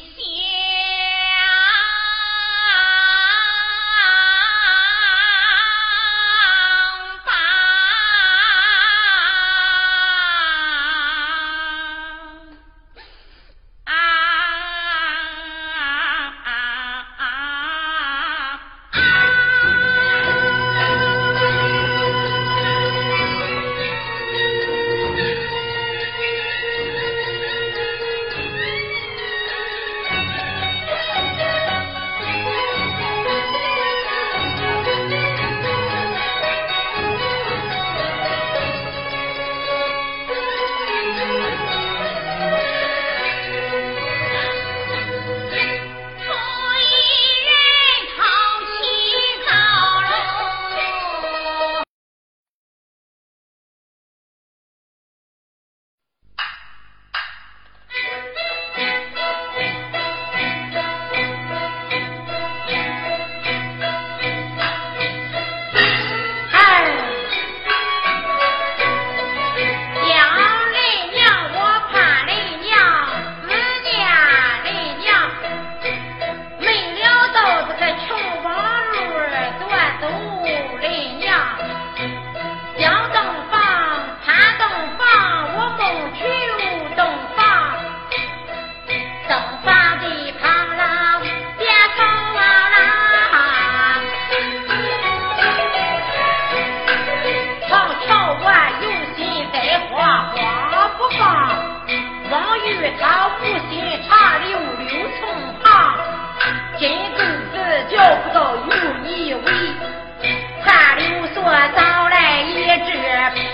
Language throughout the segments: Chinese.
心、早来一只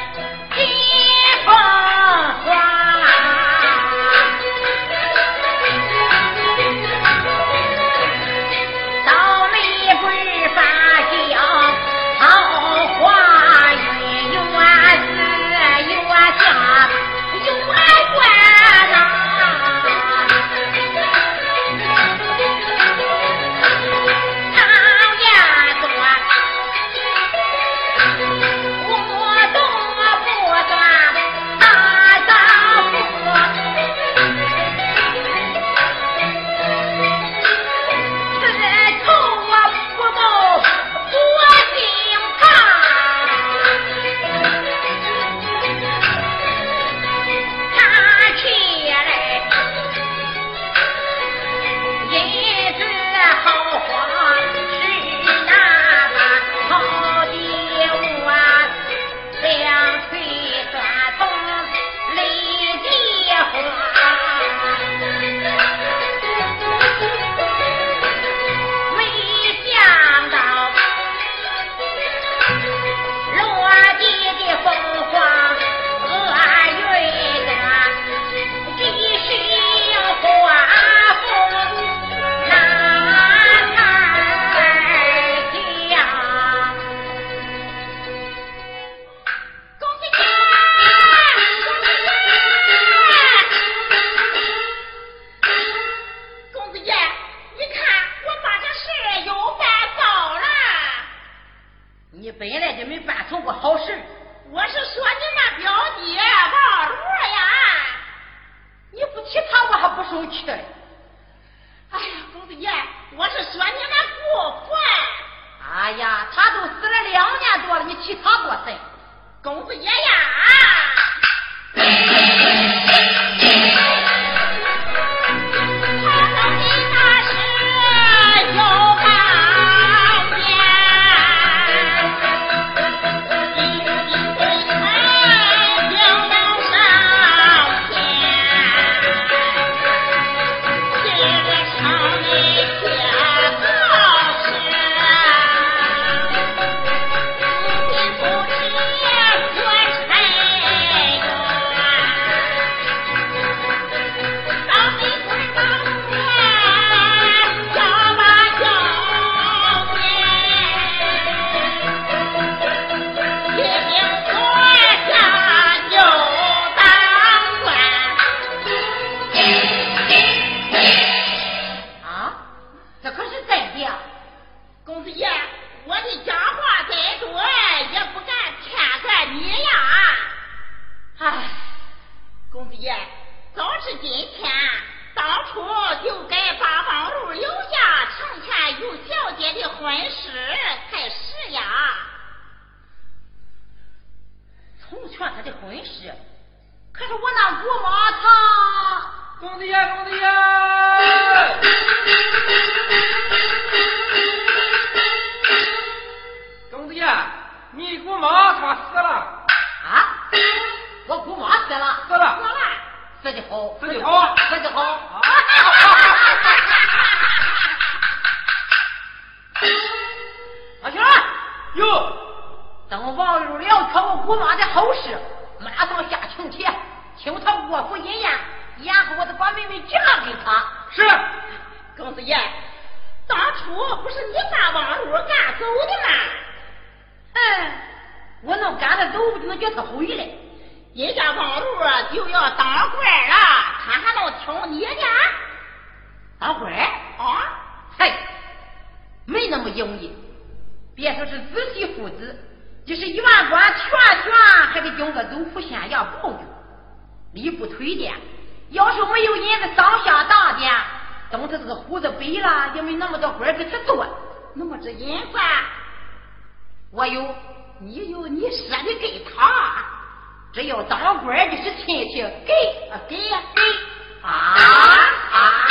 小二，哟！等王璐了却我姑妈的后事，马上下请帖，请他过府饮宴，然后我就把妹妹嫁给他。是，公子爷，当初不是你把王璐赶走的吗？哼，我能赶得走，不能叫他回来。人家王禄就要当官了，他还能听你的？当官？啊？嘿，没那么容易。别说是仔细父子，就是员官全权还得经过州府县衙报用，礼不推荐。要是没有银子上下当的，等着这个胡子背了，也没那么多官给他做。那么这银子，我有，你有，你舍得给他？只要当官的是亲戚，给啊给啊给！啊啊